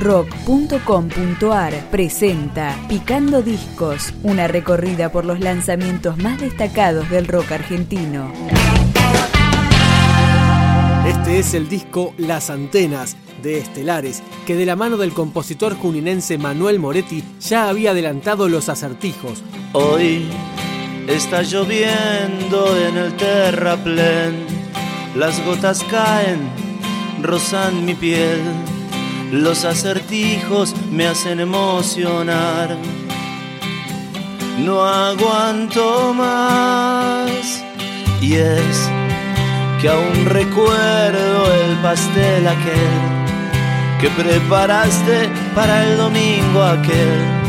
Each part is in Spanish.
rock.com.ar presenta Picando Discos, una recorrida por los lanzamientos más destacados del rock argentino. Este es el disco Las Antenas de Estelares, que de la mano del compositor juninense Manuel Moretti ya había adelantado los acertijos. Hoy está lloviendo en el terraplén, las gotas caen, rozan mi piel los acertijos me hacen emocionar. No aguanto más. Y es que aún recuerdo el pastel aquel que preparaste para el domingo aquel.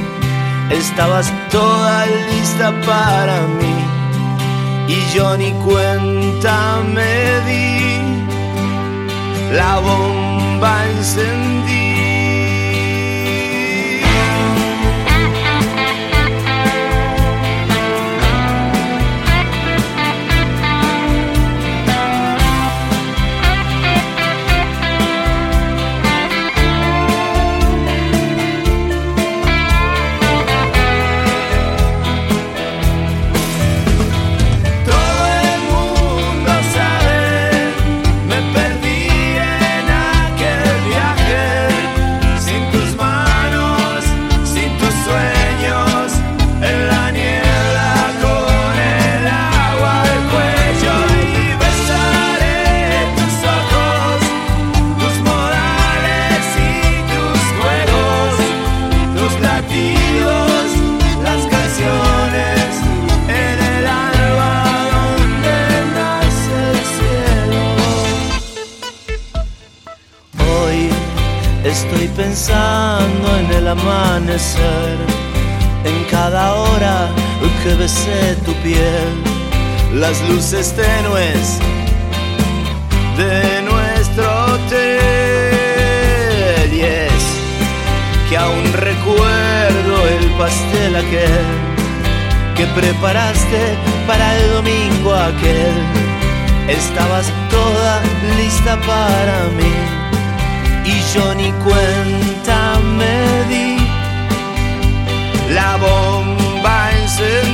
Estabas toda lista para mí y yo ni cuenta me di. La bomba encendida Estoy besé tu piel, las luces tenues de nuestro hotel. Y es que aún recuerdo el pastel aquel que preparaste para el domingo aquel. Estabas toda lista para mí y yo ni cuenta me di. La bomba encendí.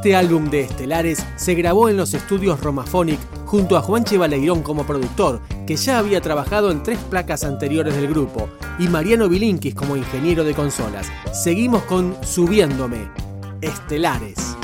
Este álbum de Estelares se grabó en los estudios Romaphonic junto a Juanche Baleirón como productor, que ya había trabajado en tres placas anteriores del grupo, y Mariano Bilinkis como ingeniero de consolas. Seguimos con Subiéndome, Estelares.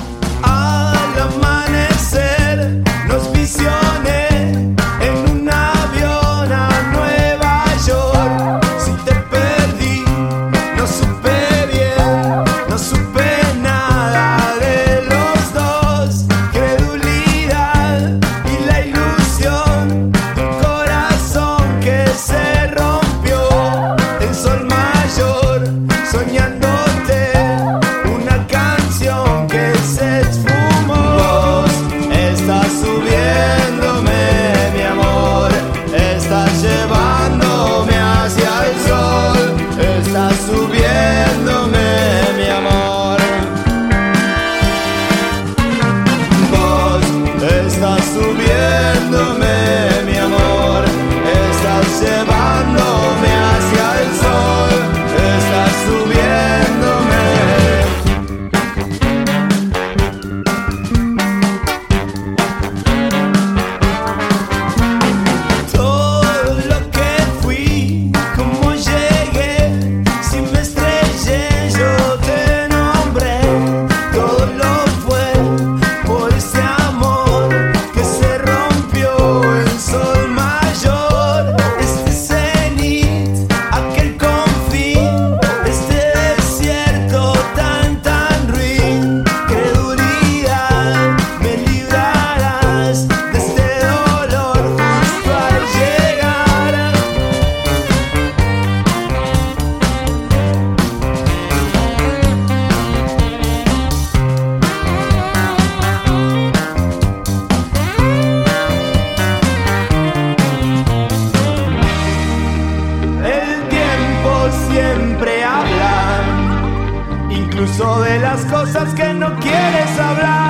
Quieres hablar.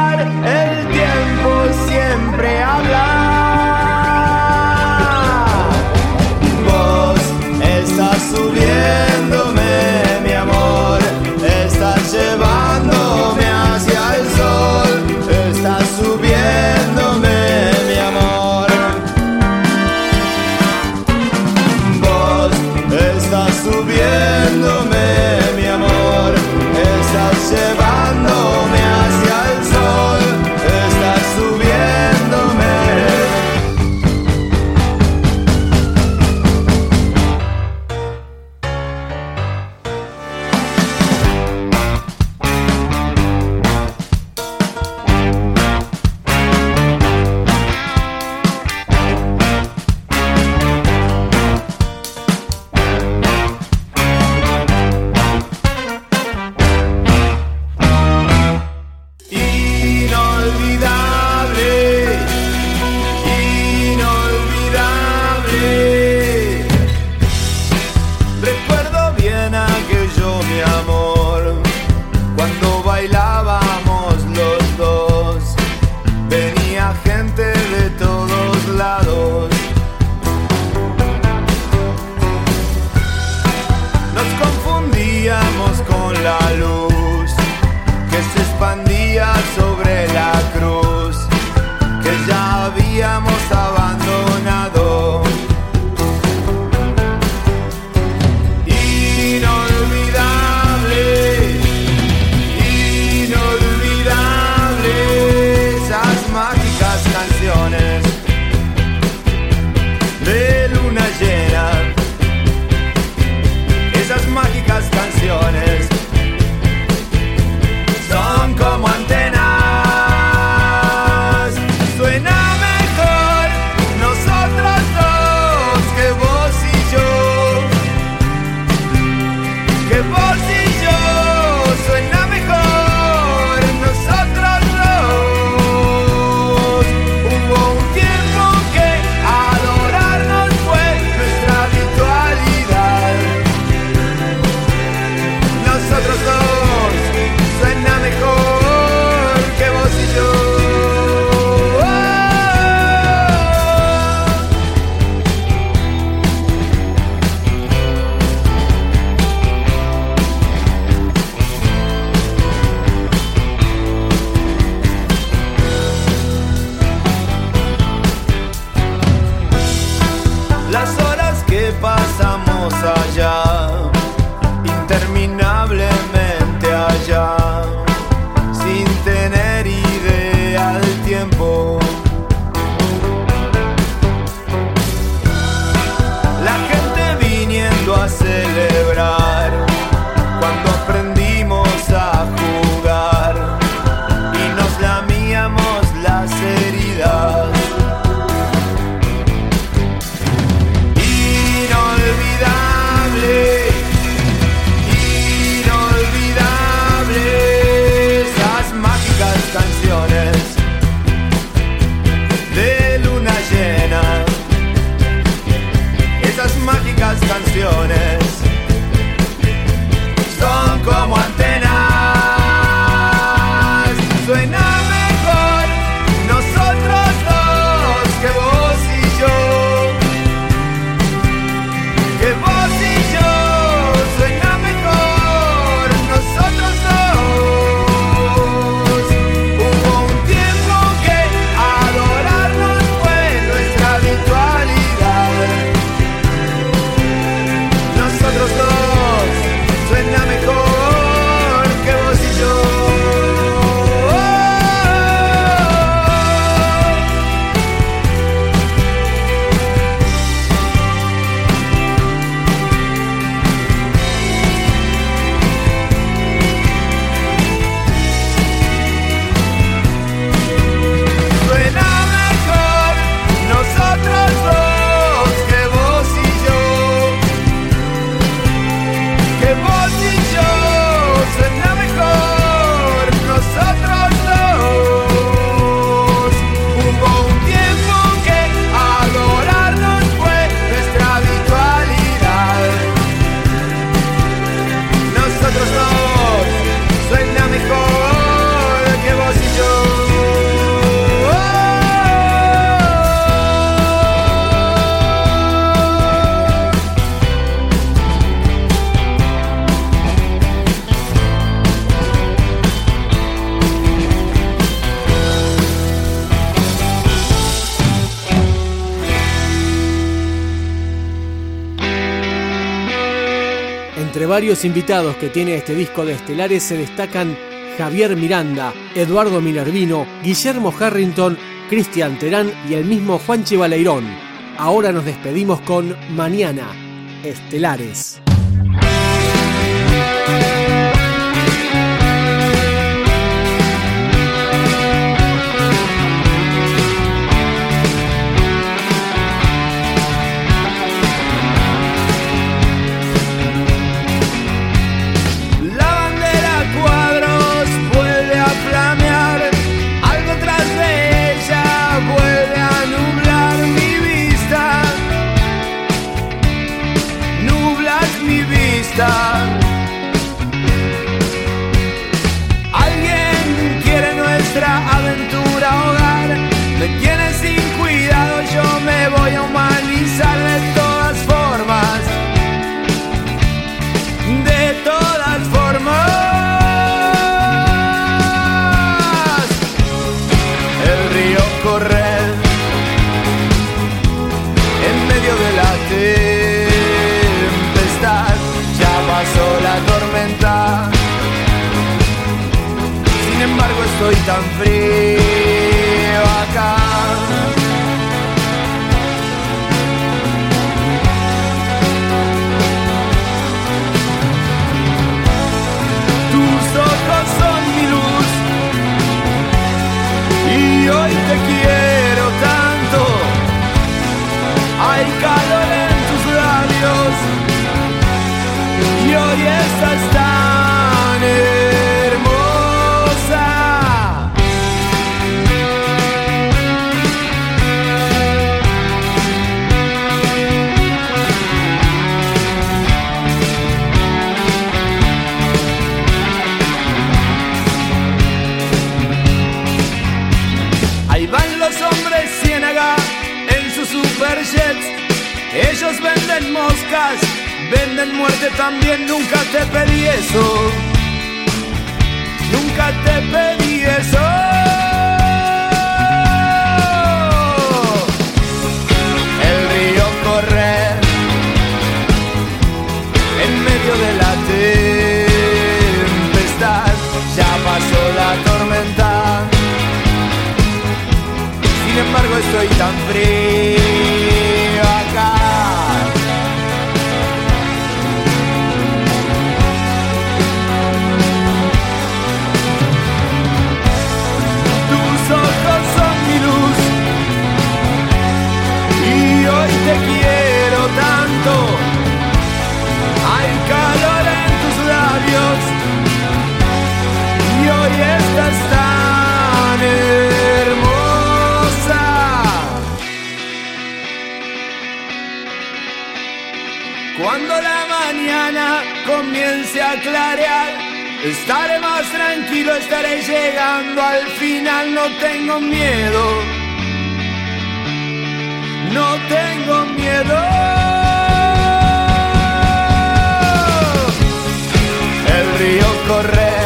Entre varios invitados que tiene este disco de Estelares se destacan Javier Miranda, Eduardo Minervino, Guillermo Harrington, Cristian Terán y el mismo Juan Chivaleirón. Ahora nos despedimos con Mañana, Estelares. Moscas, venden muerte también. Nunca te pedí eso. Nunca te pedí eso. Cuando la mañana comience a clarear, estaré más tranquilo, estaré llegando al final, no tengo miedo. No tengo miedo. El río corre